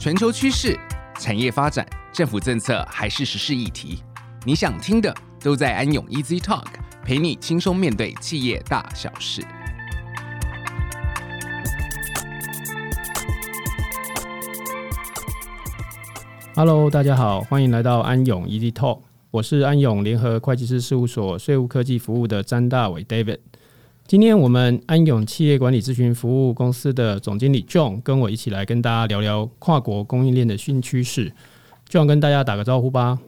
全球趋势、产业发展、政府政策还是时事议题，你想听的都在安永 Easy Talk，陪你轻松面对企业大小事。Hello，大家好，欢迎来到安永 Easy Talk，我是安永联合会计师事务所税务科技服务的詹大伟 David。今天我们安永企业管理咨询服务公司的总经理 John 跟我一起来跟大家聊聊跨国供应链的新趋势。John 跟大家打个招呼吧。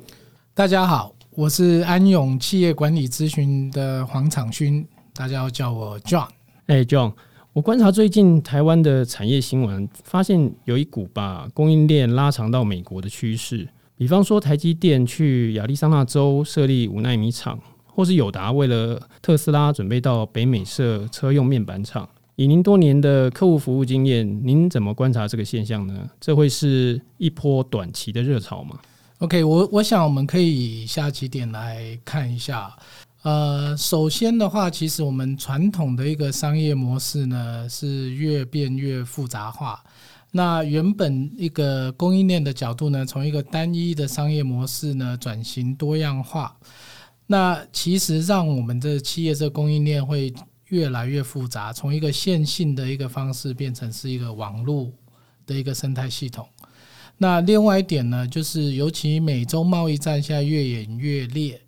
大家好，我是安永企业管理咨询的黄长勋，大家要叫我 John。哎，John。我观察最近台湾的产业新闻，发现有一股把供应链拉长到美国的趋势。比方说，台积电去亚利桑那州设立五纳米厂，或是友达为了特斯拉准备到北美设车用面板厂。以您多年的客户服务经验，您怎么观察这个现象呢？这会是一波短期的热潮吗？OK，我我想我们可以以下几点来看一下。呃，首先的话，其实我们传统的一个商业模式呢，是越变越复杂化。那原本一个供应链的角度呢，从一个单一的商业模式呢，转型多样化。那其实让我们的企业这供应链会越来越复杂，从一个线性的一个方式变成是一个网络的一个生态系统。那另外一点呢，就是尤其美中贸易战现在越演越烈。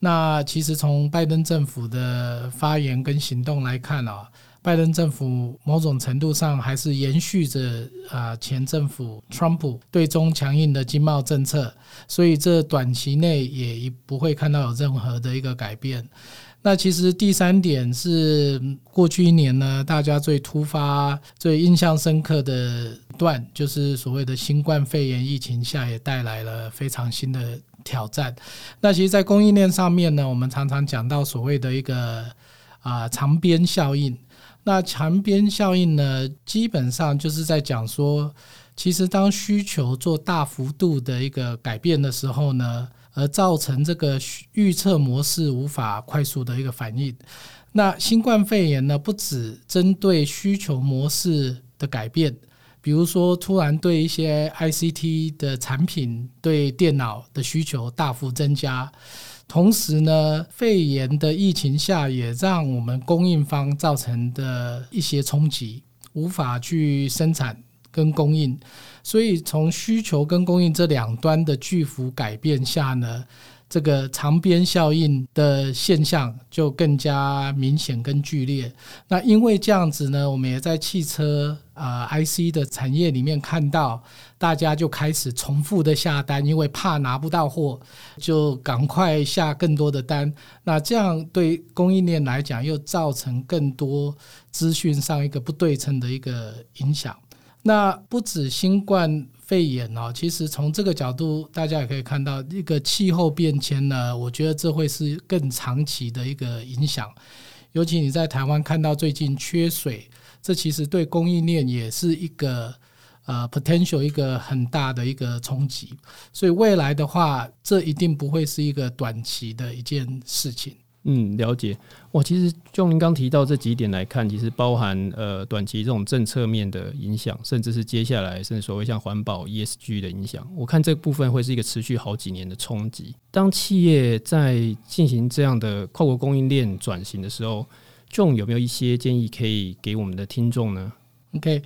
那其实从拜登政府的发言跟行动来看啊，拜登政府某种程度上还是延续着啊前政府川普对中强硬的经贸政策，所以这短期内也不会看到有任何的一个改变。那其实第三点是过去一年呢，大家最突发、最印象深刻的段，就是所谓的新冠肺炎疫情下，也带来了非常新的。挑战。那其实，在供应链上面呢，我们常常讲到所谓的一个啊、呃、长边效应。那长边效应呢，基本上就是在讲说，其实当需求做大幅度的一个改变的时候呢，而造成这个预测模式无法快速的一个反应。那新冠肺炎呢，不只针对需求模式的改变。比如说，突然对一些 ICT 的产品、对电脑的需求大幅增加，同时呢，肺炎的疫情下也让我们供应方造成的一些冲击，无法去生产跟供应，所以从需求跟供应这两端的巨幅改变下呢。这个长边效应的现象就更加明显跟剧烈。那因为这样子呢，我们也在汽车啊、IC 的产业里面看到，大家就开始重复的下单，因为怕拿不到货，就赶快下更多的单。那这样对供应链来讲，又造成更多资讯上一个不对称的一个影响。那不止新冠。肺炎哦，其实从这个角度，大家也可以看到一个气候变迁呢。我觉得这会是更长期的一个影响。尤其你在台湾看到最近缺水，这其实对供应链也是一个呃 potential 一个很大的一个冲击。所以未来的话，这一定不会是一个短期的一件事情。嗯，了解。哇，其实就您刚提到这几点来看，其实包含呃短期这种政策面的影响，甚至是接下来甚至所谓像环保 ESG 的影响。我看这部分会是一个持续好几年的冲击。当企业在进行这样的跨国供应链转型的时候，John 有没有一些建议可以给我们的听众呢？OK，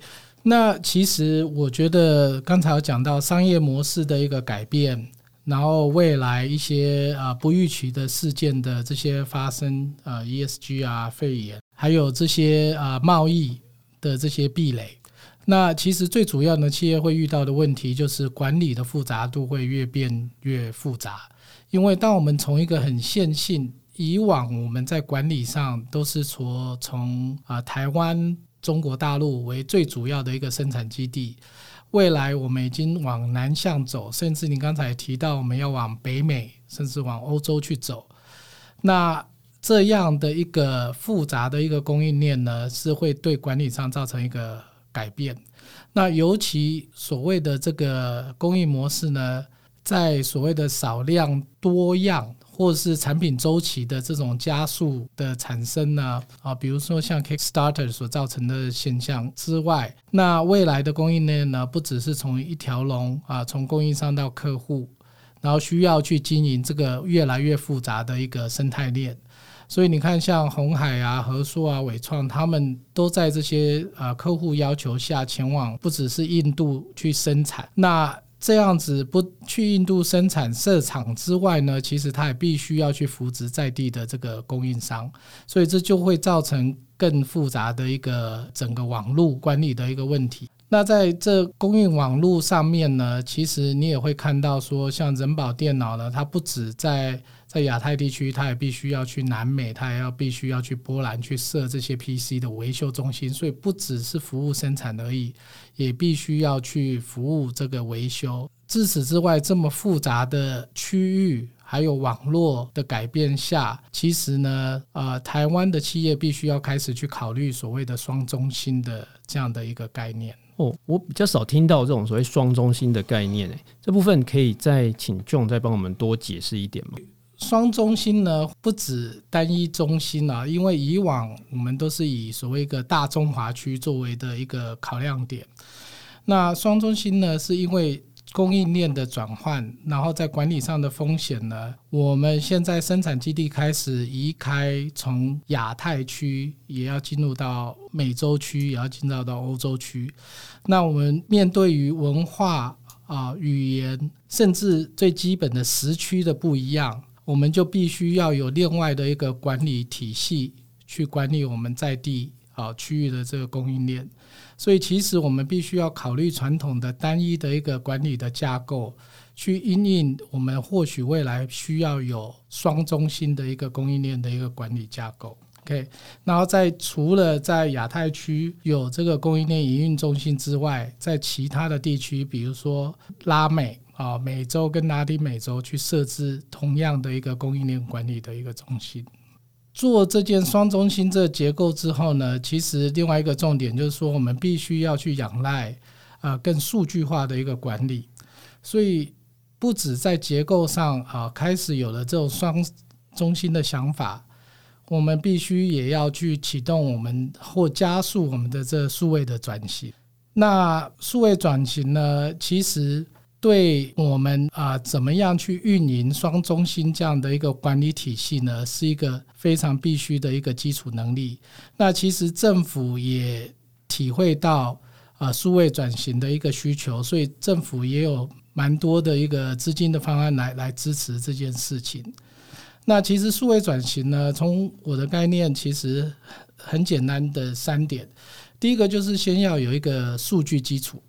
那其实我觉得刚才有讲到商业模式的一个改变。然后未来一些啊不预期的事件的这些发生啊 ESG 啊肺炎，还有这些啊贸易的这些壁垒，那其实最主要呢企业会遇到的问题就是管理的复杂度会越变越复杂，因为当我们从一个很线性，以往我们在管理上都是说从啊台湾、中国大陆为最主要的一个生产基地。未来我们已经往南向走，甚至你刚才提到我们要往北美，甚至往欧洲去走。那这样的一个复杂的一个供应链呢，是会对管理上造成一个改变。那尤其所谓的这个供应模式呢，在所谓的少量多样或者是产品周期的这种加速的产生呢，啊，比如说像 Kickstarter 所造成的现象之外，那未来的供应链呢，不只是从一条龙啊，从供应商到客户，然后需要去经营这个越来越复杂的一个生态链。所以你看，像鸿海啊、和硕啊、纬创，他们都在这些呃客户要求下前往，不只是印度去生产。那这样子不去印度生产设厂之外呢，其实它也必须要去扶植在地的这个供应商。所以这就会造成更复杂的一个整个网络管理的一个问题。那在这供应网络上面呢，其实你也会看到说，像人保电脑呢，它不止在在亚太地区，它也必须要去南美，它也要必须要去波兰去设这些 PC 的维修中心，所以不只是服务生产而已，也必须要去服务这个维修。自此之外，这么复杂的区域还有网络的改变下，其实呢，呃，台湾的企业必须要开始去考虑所谓的双中心的这样的一个概念。哦，我比较少听到这种所谓双中心的概念，诶，这部分可以再请 John 再帮我们多解释一点吗？双中心呢，不止单一中心啊，因为以往我们都是以所谓一个大中华区作为的一个考量点。那双中心呢，是因为供应链的转换，然后在管理上的风险呢，我们现在生产基地开始移开，从亚太区也要进入到美洲区，也要进入到欧洲区。那我们面对于文化啊、语言，甚至最基本的时区的不一样。我们就必须要有另外的一个管理体系去管理我们在地啊区域的这个供应链，所以其实我们必须要考虑传统的单一的一个管理的架构，去因应我们或许未来需要有双中心的一个供应链的一个管理架构。OK，然后在除了在亚太区有这个供应链营运中心之外，在其他的地区，比如说拉美。啊，美洲跟拉丁美洲去设置同样的一个供应链管理的一个中心，做这件双中心这结构之后呢，其实另外一个重点就是说，我们必须要去仰赖啊更数据化的一个管理，所以不止在结构上啊开始有了这种双中心的想法，我们必须也要去启动我们或加速我们的这数位的转型。那数位转型呢，其实。对我们啊，怎么样去运营双中心这样的一个管理体系呢？是一个非常必须的一个基础能力。那其实政府也体会到啊，数位转型的一个需求，所以政府也有蛮多的一个资金的方案来来支持这件事情。那其实数位转型呢，从我的概念其实很简单的三点，第一个就是先要有一个数据基础。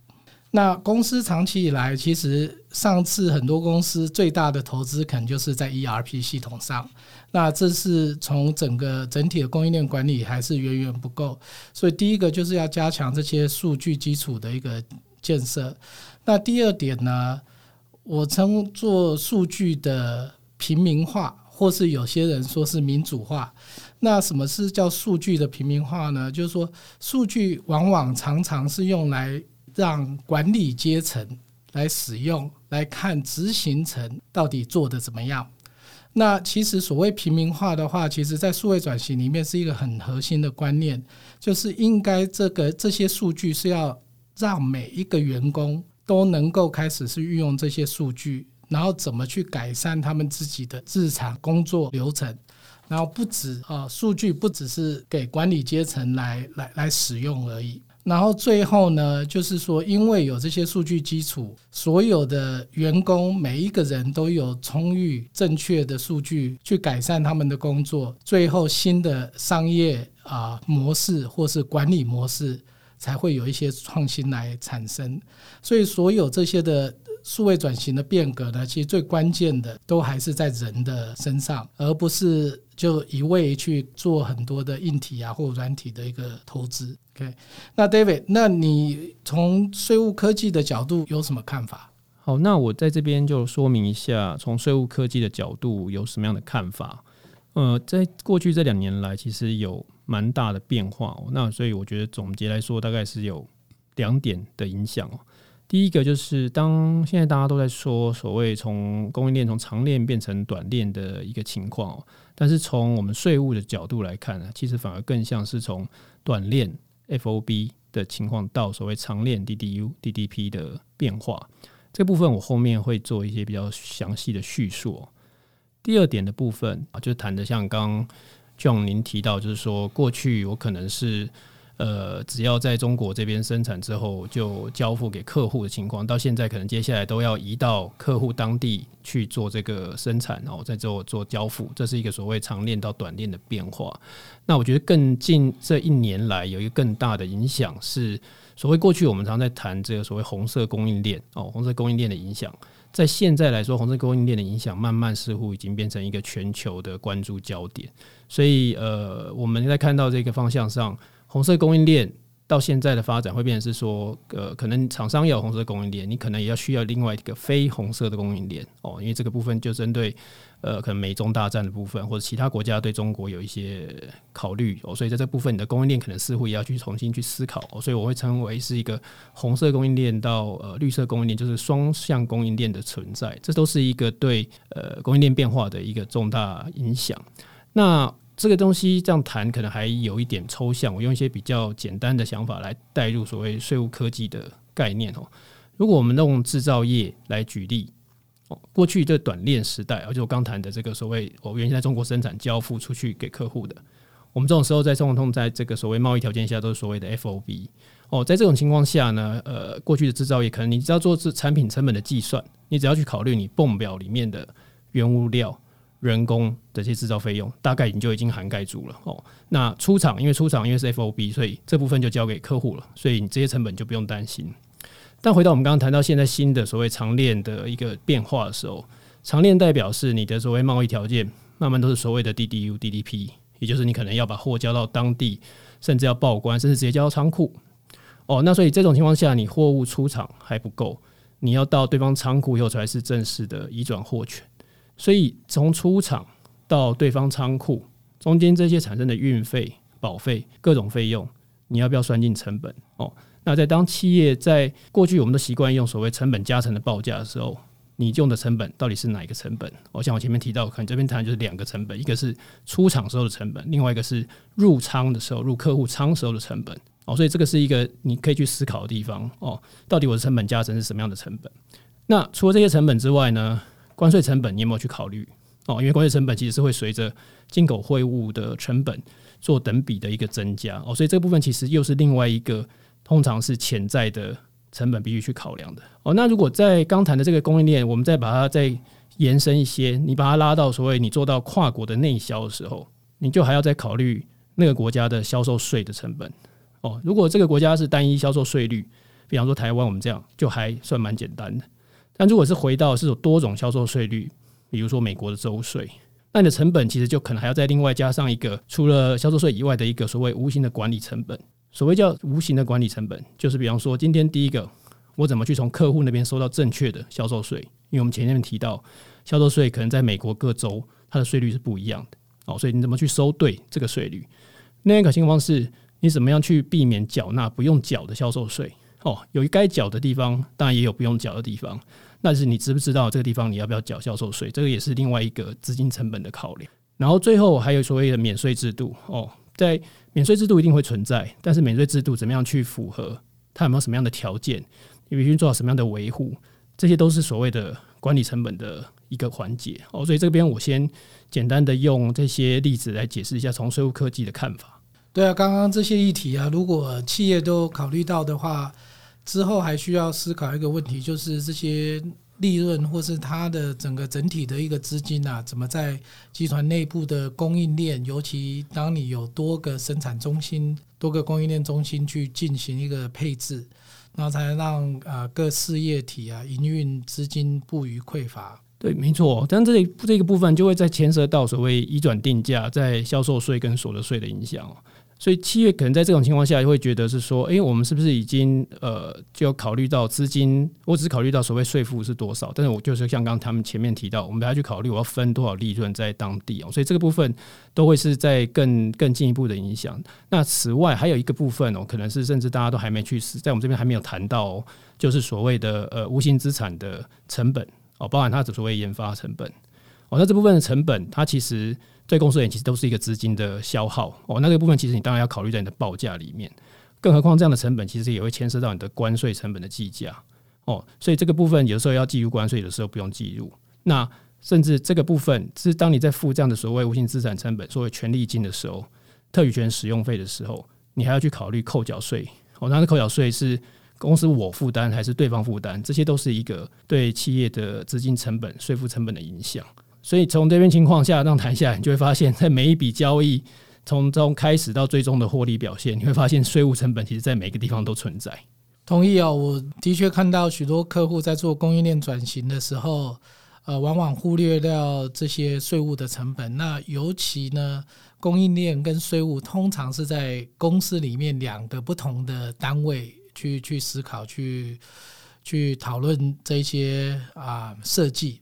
那公司长期以来，其实上次很多公司最大的投资可能就是在 ERP 系统上。那这是从整个整体的供应链管理还是远远不够，所以第一个就是要加强这些数据基础的一个建设。那第二点呢，我称做数据的平民化，或是有些人说是民主化。那什么是叫数据的平民化呢？就是说，数据往往常常是用来让管理阶层来使用，来看执行层到底做得怎么样。那其实所谓平民化的话，其实在数位转型里面是一个很核心的观念，就是应该这个这些数据是要让每一个员工都能够开始是运用这些数据，然后怎么去改善他们自己的日常工作流程，然后不止啊，数据不只是给管理阶层来来来使用而已。然后最后呢，就是说，因为有这些数据基础，所有的员工每一个人都有充裕正确的数据去改善他们的工作，最后新的商业啊模式或是管理模式才会有一些创新来产生。所以，所有这些的。数位转型的变革呢，其实最关键的都还是在人的身上，而不是就一味去做很多的硬体啊或软体的一个投资。OK，那 David，那你从税务科技的角度有什么看法？好，那我在这边就说明一下，从税务科技的角度有什么样的看法。呃，在过去这两年来，其实有蛮大的变化。那所以我觉得总结来说，大概是有两点的影响哦。第一个就是当现在大家都在说所谓从供应链从长链变成短链的一个情况，但是从我们税务的角度来看呢，其实反而更像是从短链 FOB 的情况到所谓长链 DDU DDP 的变化。这部分我后面会做一些比较详细的叙述。第二点的部分啊，就谈的像刚 John 您提到，就是说过去我可能是呃，只要在中国这边生产之后就交付给客户的情况，到现在可能接下来都要移到客户当地去做这个生产，然后再做做交付，这是一个所谓长链到短链的变化。那我觉得更近这一年来有一个更大的影响是，所谓过去我们常在谈这个所谓红色供应链哦，红色供应链的影响。在现在来说，红色供应链的影响慢慢似乎已经变成一个全球的关注焦点。所以，呃，我们在看到这个方向上，红色供应链到现在的发展会变成是说，呃，可能厂商有红色供应链，你可能也要需要另外一个非红色的供应链哦，因为这个部分就针对。呃，可能美中大战的部分，或者其他国家对中国有一些考虑哦，所以在这部分，你的供应链可能似乎也要去重新去思考哦，所以我会称为是一个红色供应链到呃绿色供应链，就是双向供应链的存在，这都是一个对呃供应链变化的一个重大影响。那这个东西这样谈可能还有一点抽象，我用一些比较简单的想法来带入所谓税务科技的概念哦。如果我们用制造业来举例。哦过去的短链时代，而且我刚谈的这个所谓我原先在中国生产交付出去给客户的，我们这种时候在中通在这个所谓贸易条件下都是所谓的 FOB 哦，在这种情况下呢，呃，过去的制造业可能你只要做是产品成本的计算，你只要去考虑你泵表里面的原物料、人工这些制造费用，大概你就已经涵盖住了哦。那出厂因为出厂因为是 FOB，所以这部分就交给客户了，所以你这些成本就不用担心。但回到我们刚刚谈到现在新的所谓长链的一个变化的时候，长链代表是你的所谓贸易条件慢慢都是所谓的 DDU、DDP，也就是你可能要把货交到当地，甚至要报关，甚至直接交到仓库。哦，那所以这种情况下，你货物出厂还不够，你要到对方仓库以后才是正式的移转货权。所以从出厂到对方仓库中间这些产生的运费、保费、各种费用，你要不要算进成本？哦。那在当企业在过去我们都习惯用所谓成本加成的报价的时候，你用的成本到底是哪一个成本？我像我前面提到，可能这边谈就是两个成本，一个是出厂时候的成本，另外一个是入仓的时候入客户仓时候的成本。哦，所以这个是一个你可以去思考的地方哦。到底我的成本加成是什么样的成本？那除了这些成本之外呢？关税成本你有没有去考虑？哦，因为关税成本其实是会随着进口货物的成本做等比的一个增加哦，所以这部分其实又是另外一个。通常是潜在的成本必须去考量的哦。那如果在刚谈的这个供应链，我们再把它再延伸一些，你把它拉到所谓你做到跨国的内销的时候，你就还要再考虑那个国家的销售税的成本哦。如果这个国家是单一销售税率，比方说台湾，我们这样就还算蛮简单的。但如果是回到是有多种销售税率，比如说美国的州税，那你的成本其实就可能还要再另外加上一个除了销售税以外的一个所谓无形的管理成本。所谓叫无形的管理成本，就是比方说，今天第一个，我怎么去从客户那边收到正确的销售税？因为我们前面提到，销售税可能在美国各州它的税率是不一样的，哦，所以你怎么去收对这个税率？另一个情况是，你怎么样去避免缴纳不用缴的销售税？哦，有该缴的地方，当然也有不用缴的地方，但是你知不知道这个地方你要不要缴销售税？这个也是另外一个资金成本的考量。然后最后还有所谓的免税制度，哦。在免税制度一定会存在，但是免税制度怎么样去符合？它有没有什么样的条件？你必须做好什么样的维护？这些都是所谓的管理成本的一个环节哦。所以这边我先简单的用这些例子来解释一下从税务科技的看法。对啊，刚刚这些议题啊，如果企业都考虑到的话，之后还需要思考一个问题，就是这些。利润或是它的整个整体的一个资金啊，怎么在集团内部的供应链，尤其当你有多个生产中心、多个供应链中心去进行一个配置，那才让啊各事业体啊营运资金不虞匮乏。对，没错。但这里这个部分就会在牵涉到所谓移转定价在销售税跟所得税的影响。所以企业可能在这种情况下会觉得是说，哎，我们是不是已经呃就考虑到资金？我只是考虑到所谓税负是多少，但是我就是像刚他们前面提到，我们还要去考虑我要分多少利润在当地哦。所以这个部分都会是在更更进一步的影响。那此外还有一个部分哦，可能是甚至大家都还没去在我们这边还没有谈到，就是所谓的呃无形资产的成本哦，包含它的所谓研发成本哦。那这部分的成本，它其实。对公司而言，其实都是一个资金的消耗哦。那个部分其实你当然要考虑在你的报价里面，更何况这样的成本其实也会牵涉到你的关税成本的计价哦。所以这个部分有时候要计入关税，有的时候不用计入。那甚至这个部分是当你在付这样的所谓无形资产成本、所谓权利金的时候、特许权使用费的时候，你还要去考虑扣缴税哦。那扣缴税是公司我负担还是对方负担？这些都是一个对企业的资金成本、税负成本的影响。所以从这边情况下，让谈下来，你就会发现，在每一笔交易从中开始到最终的获利表现，你会发现税务成本其实在每个地方都存在。同意、哦，我的确看到许多客户在做供应链转型的时候，呃，往往忽略掉这些税务的成本。那尤其呢，供应链跟税务通常是在公司里面两个不同的单位去去思考、去去讨论这些啊设计。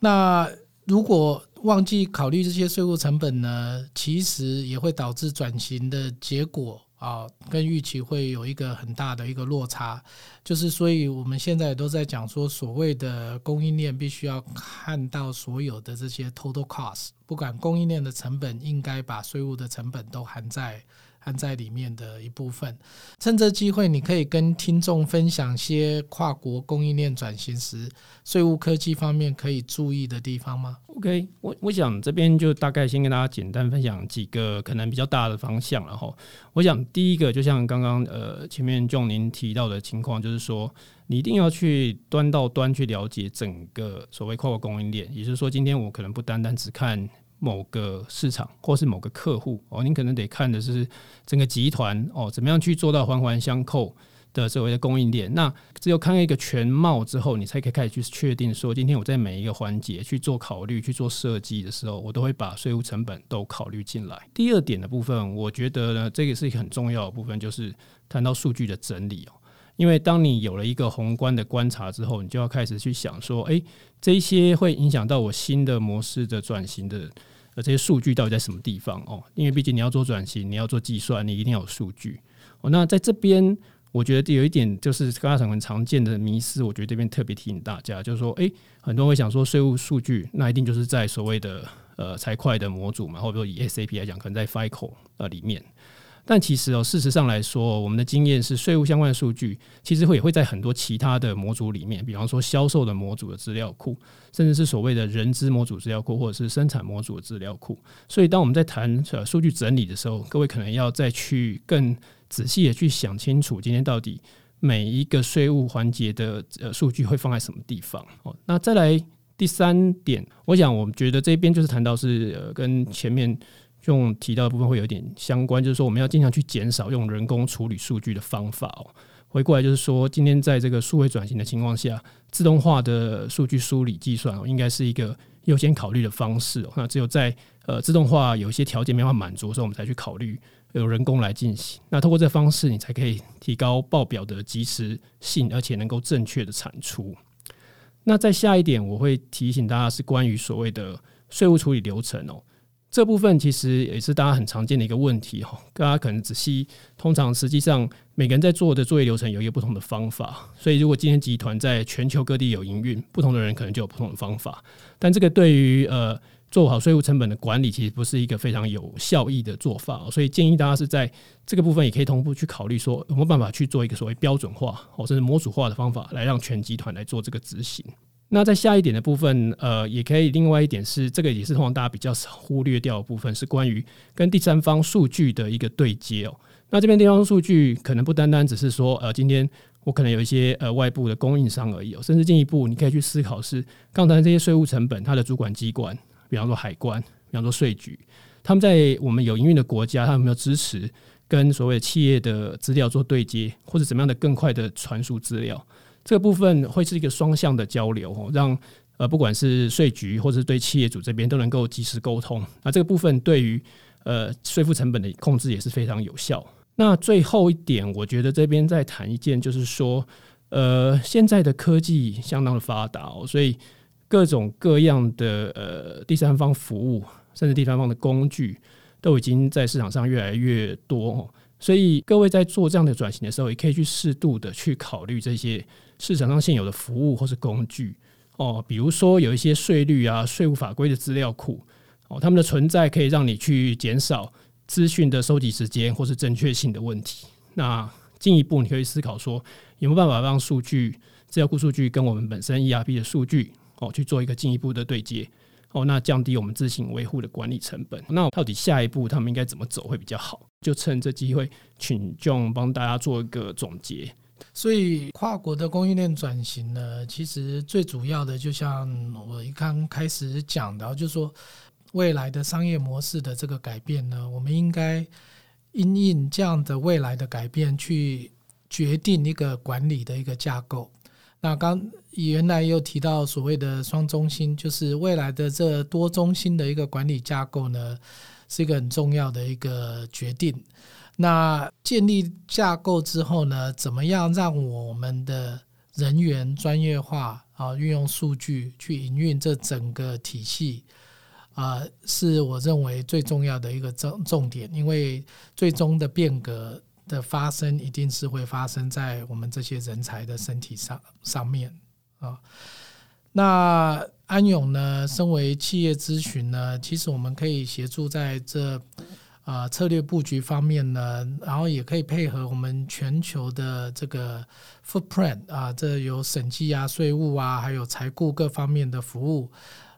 那如果忘记考虑这些税务成本呢，其实也会导致转型的结果啊，跟预期会有一个很大的一个落差。就是所以我们现在都在讲说，所谓的供应链必须要看到所有的这些 total cost，不管供应链的成本，应该把税务的成本都含在。含在里面的一部分。趁这机会，你可以跟听众分享些跨国供应链转型时税务科技方面可以注意的地方吗？OK，我我想这边就大概先跟大家简单分享几个可能比较大的方向，然后我想第一个就像刚刚呃前面 John 您提到的情况，就是说你一定要去端到端去了解整个所谓跨国供应链，也就是说今天我可能不单单只看。某个市场或是某个客户哦，您可能得看的是整个集团哦，怎么样去做到环环相扣的所谓的供应链。那只有看一个全貌之后，你才可以开始去确定说，今天我在每一个环节去做考虑、去做设计的时候，我都会把税务成本都考虑进来。第二点的部分，我觉得呢，这个是一个很重要的部分，就是谈到数据的整理哦。因为当你有了一个宏观的观察之后，你就要开始去想说，诶，这些会影响到我新的模式的转型的。而这些数据到底在什么地方哦？因为毕竟你要做转型，你要做计算，你一定要有数据。那在这边，我觉得有一点就是刚才很常见的迷思，我觉得这边特别提醒大家，就是说，诶，很多人会想说，税务数据那一定就是在所谓的呃财会的模组嘛，或者说以 SAP 来讲，可能在 FICO 呃里面。但其实哦，事实上来说，我们的经验是，税务相关的数据其实会也会在很多其他的模组里面，比方说销售的模组的资料库，甚至是所谓的人资模组资料库，或者是生产模组的资料库。所以，当我们在谈呃数据整理的时候，各位可能要再去更仔细的去想清楚，今天到底每一个税务环节的呃数据会放在什么地方哦。那再来第三点，我想我们觉得这边就是谈到是呃跟前面。用提到的部分会有点相关，就是说我们要尽量去减少用人工处理数据的方法哦。回过来就是说，今天在这个数位转型的情况下，自动化的数据梳理计算哦，应该是一个优先考虑的方式哦。那只有在呃自动化有一些条件没办法满足的时候，我们才去考虑由人工来进行。那通过这方式，你才可以提高报表的及时性，而且能够正确的产出。那再下一点，我会提醒大家是关于所谓的税务处理流程哦。这部分其实也是大家很常见的一个问题哈，大家可能仔细，通常实际上每个人在做的作业流程有一个不同的方法，所以如果今天集团在全球各地有营运，不同的人可能就有不同的方法，但这个对于呃做好税务成本的管理，其实不是一个非常有效益的做法，所以建议大家是在这个部分也可以同步去考虑说有没有办法去做一个所谓标准化或者是模组化的方法，来让全集团来做这个执行。那在下一点的部分，呃，也可以。另外一点是，这个也是通常大家比较忽略掉的部分，是关于跟第三方数据的一个对接哦。那这边第三方数据可能不单单只是说，呃，今天我可能有一些呃外部的供应商而已哦，甚至进一步，你可以去思考是刚才这些税务成本，它的主管机关，比方说海关，比方说税局，他们在我们有营运的国家，他们有没有支持跟所谓的企业的资料做对接，或者怎么样的更快的传输资料？这个部分会是一个双向的交流哦，让呃不管是税局或者是对企业主这边都能够及时沟通。那这个部分对于呃税负成本的控制也是非常有效。那最后一点，我觉得这边再谈一件，就是说，呃，现在的科技相当的发达哦，所以各种各样的呃第三方服务，甚至第三方的工具，都已经在市场上越来越多哦。所以各位在做这样的转型的时候，也可以去适度的去考虑这些市场上现有的服务或是工具。哦，比如说有一些税率啊、税务法规的资料库。哦，它们的存在可以让你去减少资讯的收集时间或是正确性的问题。那进一步，你可以思考说，有没有办法让数据资料库数据跟我们本身 ERP 的数据哦去做一个进一步的对接。哦，那降低我们自行维护的管理成本。那到底下一步他们应该怎么走会比较好？就趁这机会，请 John 帮大家做一个总结。所以，跨国的供应链转型呢，其实最主要的，就像我一刚开始讲的，就是说未来的商业模式的这个改变呢，我们应该因应这样的未来的改变，去决定一个管理的一个架构。那刚原来又提到所谓的双中心，就是未来的这多中心的一个管理架构呢，是一个很重要的一个决定。那建立架构之后呢，怎么样让我们的人员专业化啊，运用数据去营运这整个体系啊，是我认为最重要的一个重重点。因为最终的变革的发生，一定是会发生在我们这些人才的身体上上面啊。那安永呢，身为企业咨询呢，其实我们可以协助在这啊策略布局方面呢，然后也可以配合我们全球的这个 footprint 啊，这有审计啊、税务啊，还有财务各方面的服务，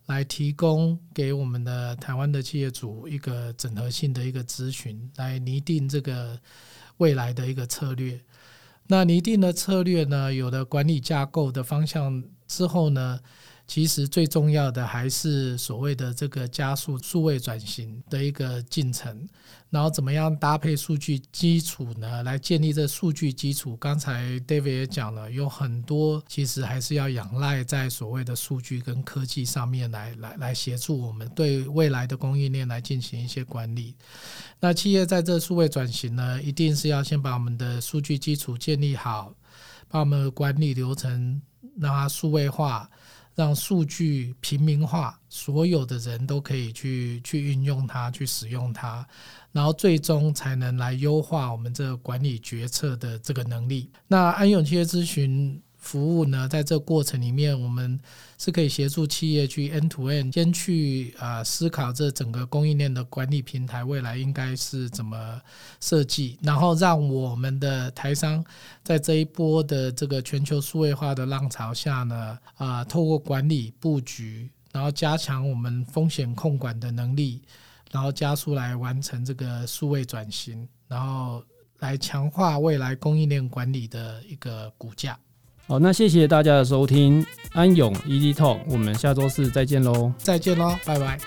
来提供给我们的台湾的企业主一个整合性的一个咨询，来拟定这个未来的一个策略。那拟定的策略呢，有了管理架构的方向之后呢，其实最重要的还是所谓的这个加速数位转型的一个进程，然后怎么样搭配数据基础呢？来建立这数据基础。刚才 David 也讲了，有很多其实还是要仰赖在所谓的数据跟科技上面来来来协助我们对未来的供应链来进行一些管理。那企业在这数位转型呢，一定是要先把我们的数据基础建立好，把我们的管理流程让它数位化。让数据平民化，所有的人都可以去去运用它，去使用它，然后最终才能来优化我们这个管理决策的这个能力。那安永企业咨询。服务呢，在这过程里面，我们是可以协助企业去 end to end，先去啊思考这整个供应链的管理平台未来应该是怎么设计，然后让我们的台商在这一波的这个全球数位化的浪潮下呢，啊，透过管理布局，然后加强我们风险控管的能力，然后加速来完成这个数位转型，然后来强化未来供应链管理的一个骨架。好，那谢谢大家的收听，安永 ED Talk，我们下周四再见喽，再见喽，拜拜。